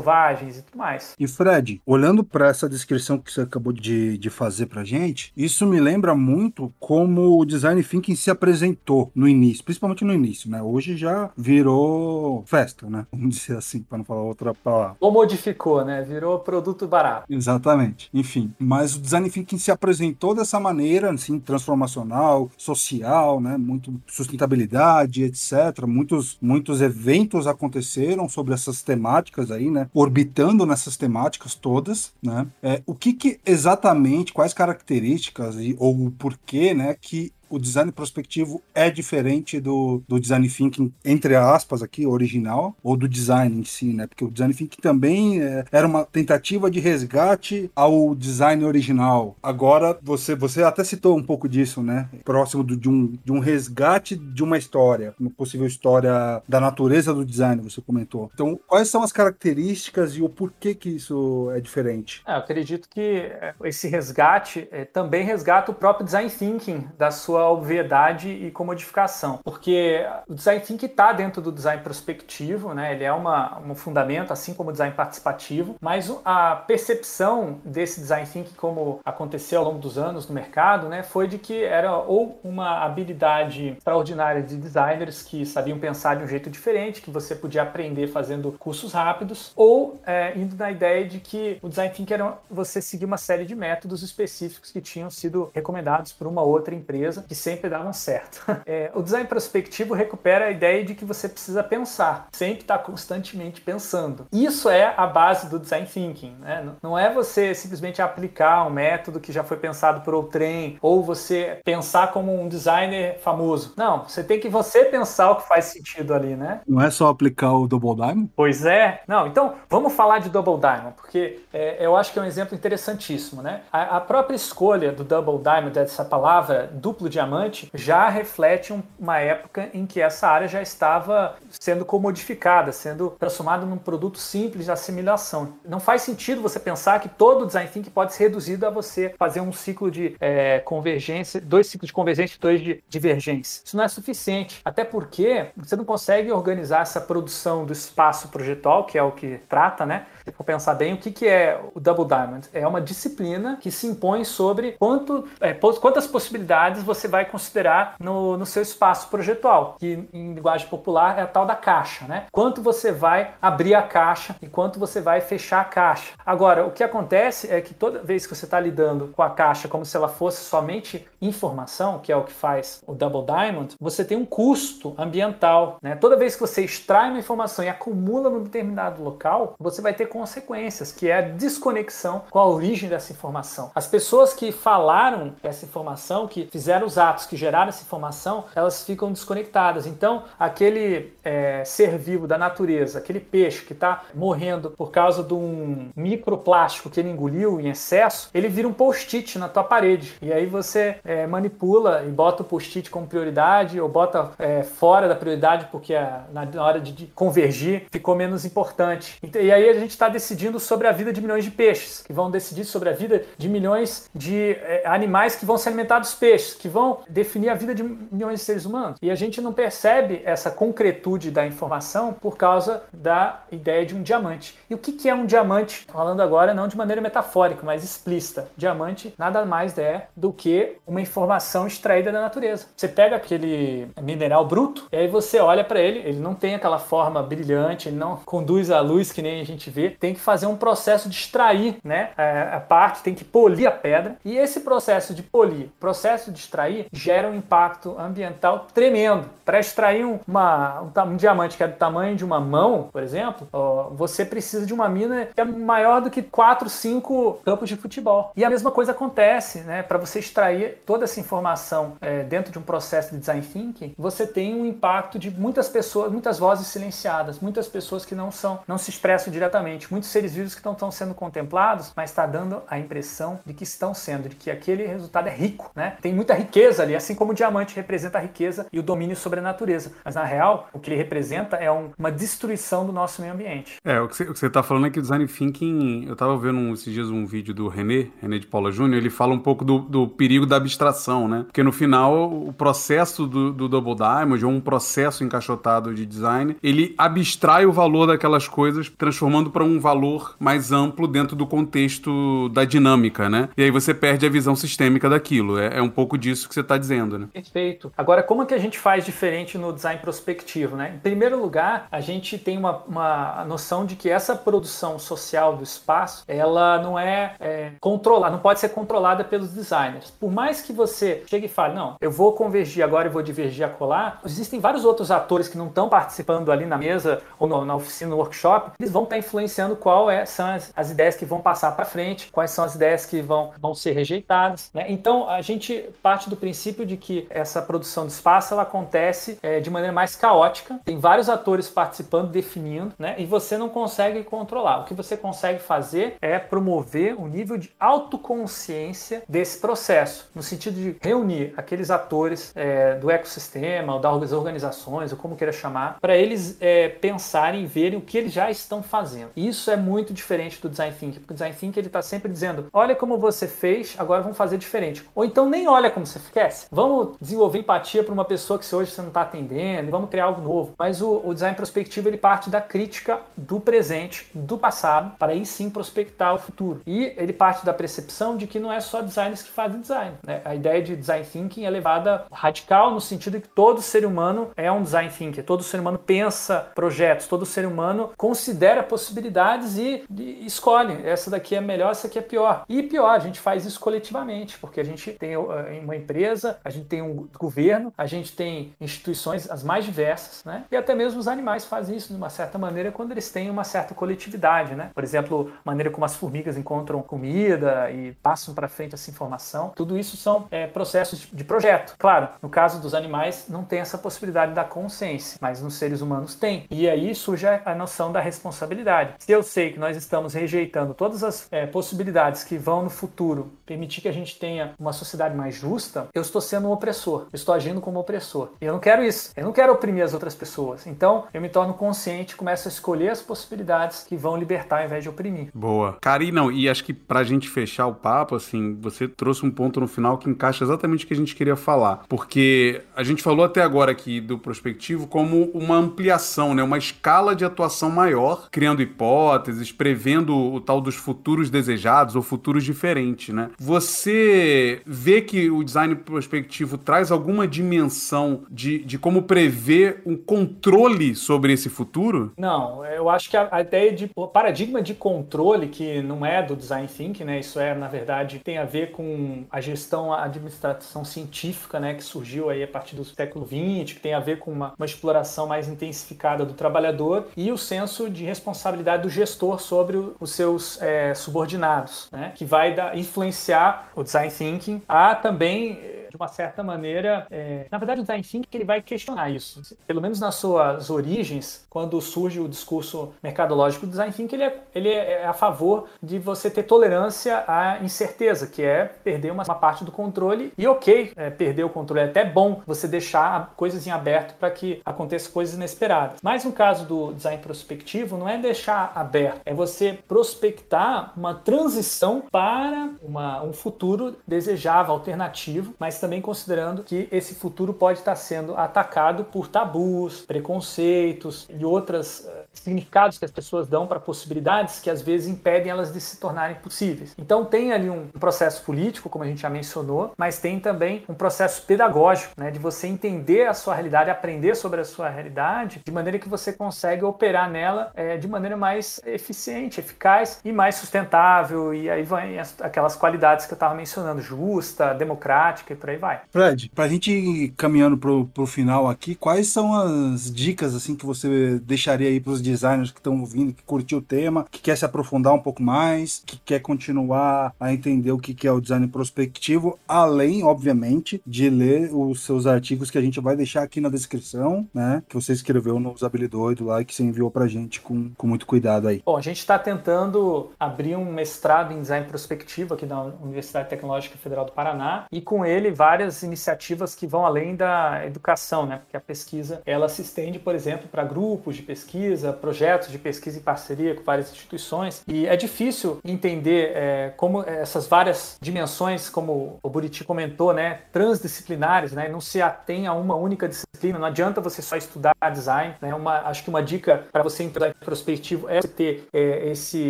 Speaker 5: e tudo mais.
Speaker 4: E Fred, olhando para essa descrição que você acabou de, de fazer para gente, isso me lembra muito como o design thinking se apresentou no início, principalmente no início, né? Hoje já virou festa, né? Vamos dizer assim, para não falar outra palavra.
Speaker 5: Ou modificou, né? Virou produto barato.
Speaker 4: Exatamente. Enfim, mas o design thinking se apresentou dessa maneira, assim, transformacional, social, né? Muito sustentabilidade, etc. Muitos, muitos eventos aconteceram sobre essas temáticas aí, né? Orbitando nessas temáticas todas, né? É, o que, que exatamente, quais características e, ou o porquê, né? Que o design prospectivo é diferente do, do design thinking, entre aspas, aqui, original, ou do design em si, né? Porque o design thinking também é, era uma tentativa de resgate ao design original. Agora, você, você até citou um pouco disso, né? Próximo do, de, um, de um resgate de uma história, uma possível história da natureza do design, você comentou. Então, quais são as características e o porquê que isso é diferente?
Speaker 5: É, eu acredito que é, esse resgate é, também resgata o próprio design thinking da sua obviedade e comodificação, porque o design thinking está dentro do design prospectivo, né? Ele é uma, um fundamento, assim como o design participativo, mas a percepção desse design thinking, como aconteceu ao longo dos anos no mercado, né, foi de que era ou uma habilidade extraordinária de designers que sabiam pensar de um jeito diferente, que você podia aprender fazendo cursos rápidos, ou é, indo na ideia de que o design thinking era você seguir uma série de métodos específicos que tinham sido recomendados por uma outra empresa que sempre davam certo. É, o design prospectivo recupera a ideia de que você precisa pensar, sempre está constantemente pensando. Isso é a base do design thinking. Né? Não é você simplesmente aplicar um método que já foi pensado por outrem ou você pensar como um designer famoso. Não, você tem que você pensar o que faz sentido ali, né?
Speaker 4: Não é só aplicar o Double Diamond?
Speaker 5: Pois é. Não, então vamos falar de Double Diamond, porque é, eu acho que é um exemplo interessantíssimo, né? A, a, própria escolha do Double Diamond, dessa palavra duplo diamante, já reflete um, uma época em que essa área já estava sendo comodificada, sendo transformada num produto simples de assimilação. Não faz sentido você pensar que todo design thinking pode ser reduzido a você fazer um ciclo de é, convergência, dois ciclos de convergência e dois de divergência. Isso não é suficiente, até porque você não consegue organizar essa produção do espaço projetual, que é o que trata, né? Se for pensar bem, o que, que é o Double Diamond? É uma disciplina que se impõe sobre quanto, é, quantas possibilidades você vai considerar no, no seu espaço projetual, que em linguagem popular é a tal da caixa, né? Quanto você vai abrir a caixa e quanto você vai fechar a caixa. Agora, o que acontece é que toda vez que você está lidando com a caixa como se ela fosse somente informação, que é o que faz o Double Diamond, você tem um custo ambiental. Né? Toda vez que você extrai uma informação e acumula num determinado local, você vai ter consequências, que é a desconexão com a origem dessa informação. As pessoas que falaram essa informação, que fizeram os atos que geraram essa informação, elas ficam desconectadas. Então, aquele é, ser vivo da natureza, aquele peixe que está morrendo por causa de um microplástico que ele engoliu em excesso, ele vira um post-it na tua parede. E aí você é, manipula e bota o post-it como prioridade ou bota é, fora da prioridade porque a, na, hora de, convergir ficou menos importante. E, e aí a gente está decidindo sobre a vida de milhões de peixes, que vão decidir sobre a vida de milhões de é, animais que vão se alimentar dos peixes, que vão definir a vida de milhões de seres humanos. E a gente não percebe essa concretude da informação por causa da ideia de um diamante. E o que, que é um diamante? Falando agora não de maneira metafórica, mas explícita. Diamante nada mais é do que uma informação extraída da natureza. Você pega aquele mineral bruto e aí você olha para ele, ele não tem aquela forma brilhante, ele não conduz a luz que nem a gente vê. Tem que fazer um processo de extrair, né, a parte, tem que polir a pedra. E esse processo de polir, processo de extrair, gera um impacto ambiental tremendo. Para extrair uma, um, um, diamante que é do tamanho de uma mão, por exemplo, ó, você precisa de uma mina que é maior do que 4, 5 campos de futebol. E a mesma coisa acontece, né? Para você extrair toda essa informação é, dentro de um processo de design thinking, você tem um impacto de muitas pessoas, muitas vozes silenciadas, muitas pessoas que não são, não se expressam diretamente, muitos seres vivos que não estão sendo contemplados, mas está dando a impressão de que estão sendo, de que aquele resultado é rico, né? Tem muita riqueza ali, assim como o diamante representa a riqueza e o domínio sobre a natureza. Mas na real, o que ele representa é um, uma destruição do nosso meio ambiente.
Speaker 3: É, o que você está falando é que o design thinking, eu estava vendo esses dias um vídeo do René, René de Paula Júnior, ele fala um pouco do, do perigo da abstração, né? Porque no final, o processo do, do Double Diamond, ou um processo encaixotado de design, ele abstrai o valor daquelas coisas, transformando para um valor mais amplo dentro do contexto da dinâmica, né? E aí você perde a visão sistêmica daquilo. É, é um pouco disso que você está dizendo, né?
Speaker 5: Perfeito. Agora, como é que a gente faz diferente no design prospectivo, né? Em primeiro lugar, a gente tem uma, uma noção de que essa produção social do espaço, ela não é, é controlada, não pode ser controlada pelos designers. Por mais que você chegue e fale, não, eu vou convergir agora e vou divergir a colar, existem vários outros atores que não estão participando ali na mesa ou no, na oficina, no workshop, eles vão estar influenciando qual é, são as, as ideias que vão passar para frente, quais são as ideias que vão, vão ser rejeitadas. Né? Então, a gente parte do princípio de que essa produção de espaço ela acontece é, de maneira mais caótica, tem vários atores participando, definindo, né? E você não consegue controlar. O que você consegue fazer é promover um nível de autoconsciência desse processo, no sentido de reunir aqueles atores é, do ecossistema, ou das organizações, ou como queira chamar, para eles é, pensarem e verem o que eles já estão fazendo. Isso é muito diferente do design thinking, porque o design thinking ele está sempre dizendo: olha como você fez, agora vamos fazer diferente. Ou então nem olha como você fez. Vamos desenvolver empatia para uma pessoa que hoje você não está atendendo, vamos criar algo novo. Mas o, o design prospectivo ele parte da crítica do presente, do passado, para aí sim prospectar o futuro. E ele parte da percepção de que não é só designers que fazem design. Né? A ideia de design thinking é levada radical no sentido de que todo ser humano é um design thinker, todo ser humano pensa projetos, todo ser humano considera possibilidades e, e escolhe essa daqui é melhor, essa aqui é pior. E pior, a gente faz isso coletivamente, porque a gente tem uh, uma empresa, a gente tem um governo, a gente tem instituições as mais diversas, né? E até mesmo os animais fazem isso de uma certa maneira quando eles têm uma certa coletividade, né? Por exemplo, a maneira como as formigas encontram comida e passam para frente essa informação. Tudo isso são é, processos de projeto. Claro, no caso dos animais não tem essa possibilidade da consciência, mas nos seres humanos tem. E aí surge a noção da responsabilidade. Se eu sei que nós estamos rejeitando todas as é, possibilidades que vão no futuro permitir que a gente tenha uma sociedade mais justa, eu estou sendo um opressor, eu estou agindo como opressor. E eu não quero isso, eu não quero oprimir as outras pessoas. Então eu me torno consciente, começo a escolher as possibilidades que vão libertar ao invés de oprimir.
Speaker 3: Boa. Cari, não, e acho que pra gente fechar o papo, assim, você trouxe um ponto no final que encaixa exatamente o que a gente queria falar. Porque a gente falou até agora aqui do prospectivo como uma ampliação, né? Uma escala de atuação maior, criando hipóteses, prevendo o tal dos futuros desejados ou futuros diferentes, né? Você vê que o design prospectivo traz alguma dimensão de, de como prever um controle sobre esse futuro?
Speaker 5: Não, eu acho que a, a ideia de o paradigma de controle, que não é do design thinking, né? Isso é, na verdade, tem a ver com a gestão, a administração científica, né? Que surgiu aí a partir do século XX, que tem a ver com uma, uma exploração mais intensificada do trabalhador e o senso de responsabilidade do gestor sobre o, os seus é, subordinados, né? Que vai influenciar o design thinking a também de uma certa maneira, é... na verdade o design thinking ele vai questionar isso. Pelo menos nas suas origens, quando surge o discurso mercadológico do design thinking, ele é, ele é a favor de você ter tolerância à incerteza, que é perder uma, uma parte do controle e ok, é, perder o controle é até bom você deixar coisas em aberto para que aconteçam coisas inesperadas. Mas no caso do design prospectivo, não é deixar aberto, é você prospectar uma transição para uma, um futuro desejável, alternativo, mas também considerando que esse futuro pode estar sendo atacado por tabus, preconceitos e outros uh, significados que as pessoas dão para possibilidades que às vezes impedem elas de se tornarem possíveis. Então tem ali um processo político, como a gente já mencionou, mas tem também um processo pedagógico, né, de você entender a sua realidade, aprender sobre a sua realidade, de maneira que você consegue operar nela é, de maneira mais eficiente, eficaz e mais sustentável. E aí vem aquelas qualidades que eu estava mencionando, justa, democrática e por aí vai.
Speaker 4: Fred, para a gente ir caminhando pro, pro final aqui, quais são as dicas assim que você deixaria aí para os designers que estão ouvindo, que curtiu o tema, que quer se aprofundar um pouco mais, que quer continuar a entender o que é o design prospectivo, além, obviamente, de ler os seus artigos que a gente vai deixar aqui na descrição, né? Que você escreveu no Usabilidoido lá e que você enviou pra gente com, com muito cuidado aí.
Speaker 5: Bom, a gente está tentando abrir um mestrado em design prospectivo aqui na Universidade Tecnológica Federal do Paraná e com ele várias iniciativas que vão além da educação, né? Porque a pesquisa ela se estende, por exemplo, para grupos de pesquisa, projetos de pesquisa em parceria com várias instituições e é difícil entender é, como essas várias dimensões, como o Buriti comentou, né? Transdisciplinares, né? Não se atém a uma única disciplina. Não adianta você só estudar design, né? Uma, acho que uma dica para você entrar em prospectivo é ter é, esse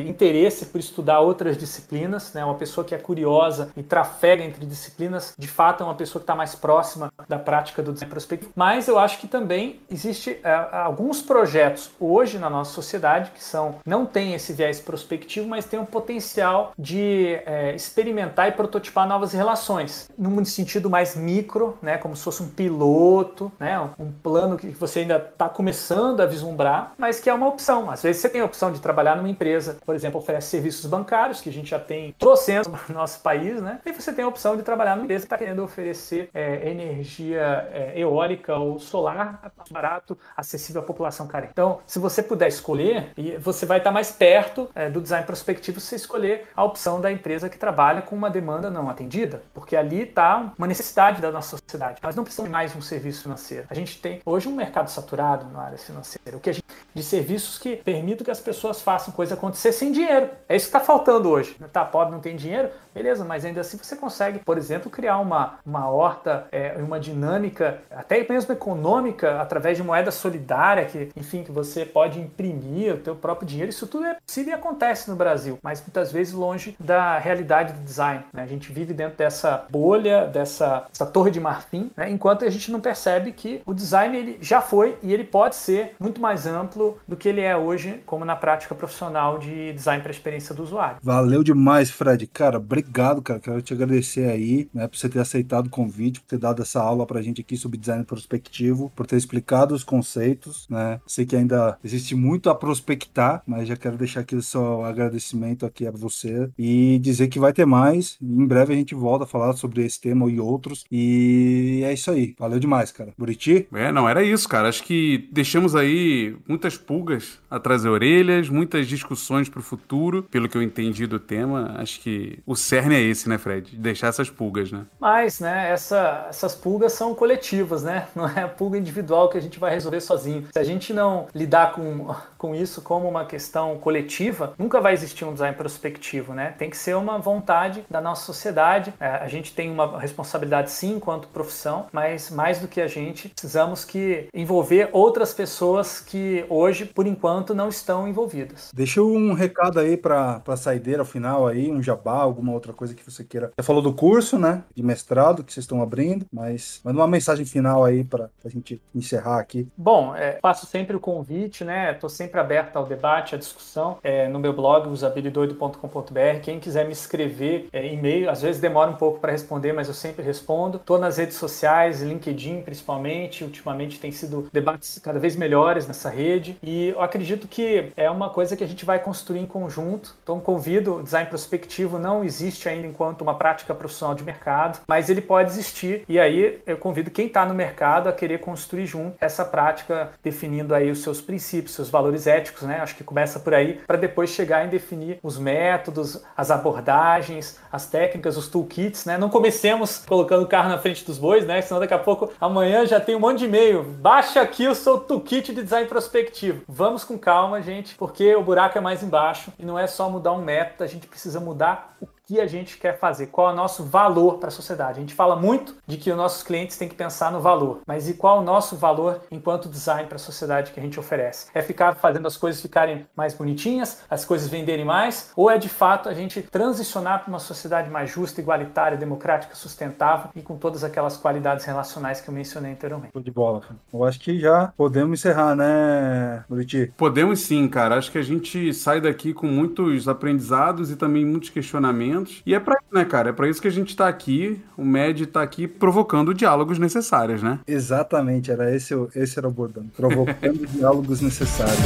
Speaker 5: interesse por estudar outras disciplinas, né? Uma pessoa que é curiosa e trafega entre disciplinas, de fato é uma pessoa que está mais próxima da prática do design prospectivo. Mas eu acho que também existe é, alguns projetos hoje na nossa sociedade que são não tem esse viés prospectivo, mas tem um potencial de é, experimentar e prototipar novas relações, num sentido mais micro, né, como se fosse um piloto, né, um plano que você ainda está começando a vislumbrar, mas que é uma opção. Às vezes você tem a opção de trabalhar numa empresa, por exemplo, oferece serviços bancários, que a gente já tem trocentos no nosso país, né, e você tem a opção de trabalhar numa empresa que está querendo oferecer é, energia é, eólica ou solar barato, acessível à população carente. Então, se você puder escolher, você vai estar mais perto é, do design prospectivo se você escolher a opção da empresa que trabalha com uma demanda não atendida, porque ali está uma necessidade da nossa sociedade. Nós não precisamos mais um serviço financeiro. A gente tem hoje um mercado saturado na área financeira, o que a gente, de serviços que permitam que as pessoas façam coisa acontecer sem dinheiro. É isso que está faltando hoje. Tá pobre, não tem dinheiro, beleza, mas ainda assim você consegue, por exemplo, criar uma, uma horta, é, uma dinâmica, até mesmo econômica, através de moeda solidária, que, enfim, que você pode imprimir o teu próprio dinheiro. Isso tudo é possível e acontece no Brasil, mas muitas vezes longe da realidade do design. Né? A gente vive dentro dessa bolha, dessa, dessa torre de marfim, né? enquanto a gente não percebe que o design ele já foi e ele pode ser muito mais amplo do que ele é hoje, como na prática profissional de design para a experiência do usuário.
Speaker 4: Valeu demais, Fred. Cara, obrigado, cara. Quero te agradecer aí, né, por você ter aceitado o convite, por ter dado essa aula pra gente aqui sobre design prospectivo, por ter explicado os conceitos, né? Sei que ainda existe muito a prospectar, mas já quero deixar aqui o seu agradecimento aqui a você e dizer que vai ter mais. Em breve a gente volta a falar sobre esse tema e outros. E é isso aí. Valeu demais, cara. Buriti?
Speaker 3: É, não, era isso, cara. Acho que deixamos aí muitas pulgas atrás das orelhas, muitas discussões pro futuro, pelo que eu entendi do tema. Acho que o cerne é esse, né, Fred? Deixar essas pulgas, né?
Speaker 5: Mas, né, essa, essas pulgas são coletivas, né? Não é a pulga individual que a gente vai resolver sozinho. Se a gente não lidar com, com isso como uma questão coletiva, nunca vai existir um design prospectivo, né? Tem que ser uma vontade da nossa sociedade. É, a gente tem uma responsabilidade sim enquanto profissão, mas mais do que a gente, precisamos que envolver outras pessoas que hoje, por enquanto, não estão envolvidas.
Speaker 4: Deixa um recado aí para a saideira ao final aí, um jabá, alguma outra coisa que você queira. Você falou do curso, né? De mestrado que vocês estão abrindo, mas manda uma mensagem final aí para a gente encerrar aqui.
Speaker 5: Bom, é, faço sempre o convite, né? Estou sempre aberto ao debate, à discussão. É, no meu blog, usabilidoido.com.br. Quem quiser me escrever é, e-mail, às vezes demora um pouco para responder, mas eu sempre respondo. Estou nas redes sociais, LinkedIn principalmente. Ultimamente tem sido debates cada vez melhores nessa rede e eu acredito que é uma coisa que a gente vai construir em conjunto. Então convido, design prospectivo não existe ainda enquanto uma prática profissional de mercado, mas ele pode existir e aí eu convido quem está no mercado a querer construir junto essa prática, definindo aí os seus princípios, seus valores éticos, né? Acho que começa por aí para depois chegar em definir os métodos, as abordagens, as técnicas, os toolkits, né? Não comecemos colocando o carro na frente dos bois, né? Senão daqui a pouco amanhã já tem um monte de e-mail. Baixa aqui o seu toolkit de design prospectivo. Vamos com calma, gente, porque o buraco é mais embaixo e não é só mudar um método, a gente precisa mudar o que a gente quer fazer, qual é o nosso valor para a sociedade. A gente fala muito de que os nossos clientes têm que pensar no valor, mas e qual é o nosso valor enquanto design para a sociedade que a gente oferece? É ficar fazendo as coisas ficarem mais bonitinhas, as coisas venderem mais, ou é de fato a gente transicionar para uma sociedade mais justa, igualitária, democrática, sustentável e com todas aquelas qualidades relacionais que eu mencionei anteriormente?
Speaker 4: Show de bola. Eu acho que já podemos encerrar, né, Buriti?
Speaker 3: Podemos sim, cara. Acho que a gente sai daqui com muitos aprendizados e também muitos questionamentos e é pra isso, né, cara? É pra isso que a gente tá aqui. O MED tá aqui provocando diálogos necessários, né?
Speaker 4: Exatamente, era esse, esse era o bordão. Provocando diálogos necessários.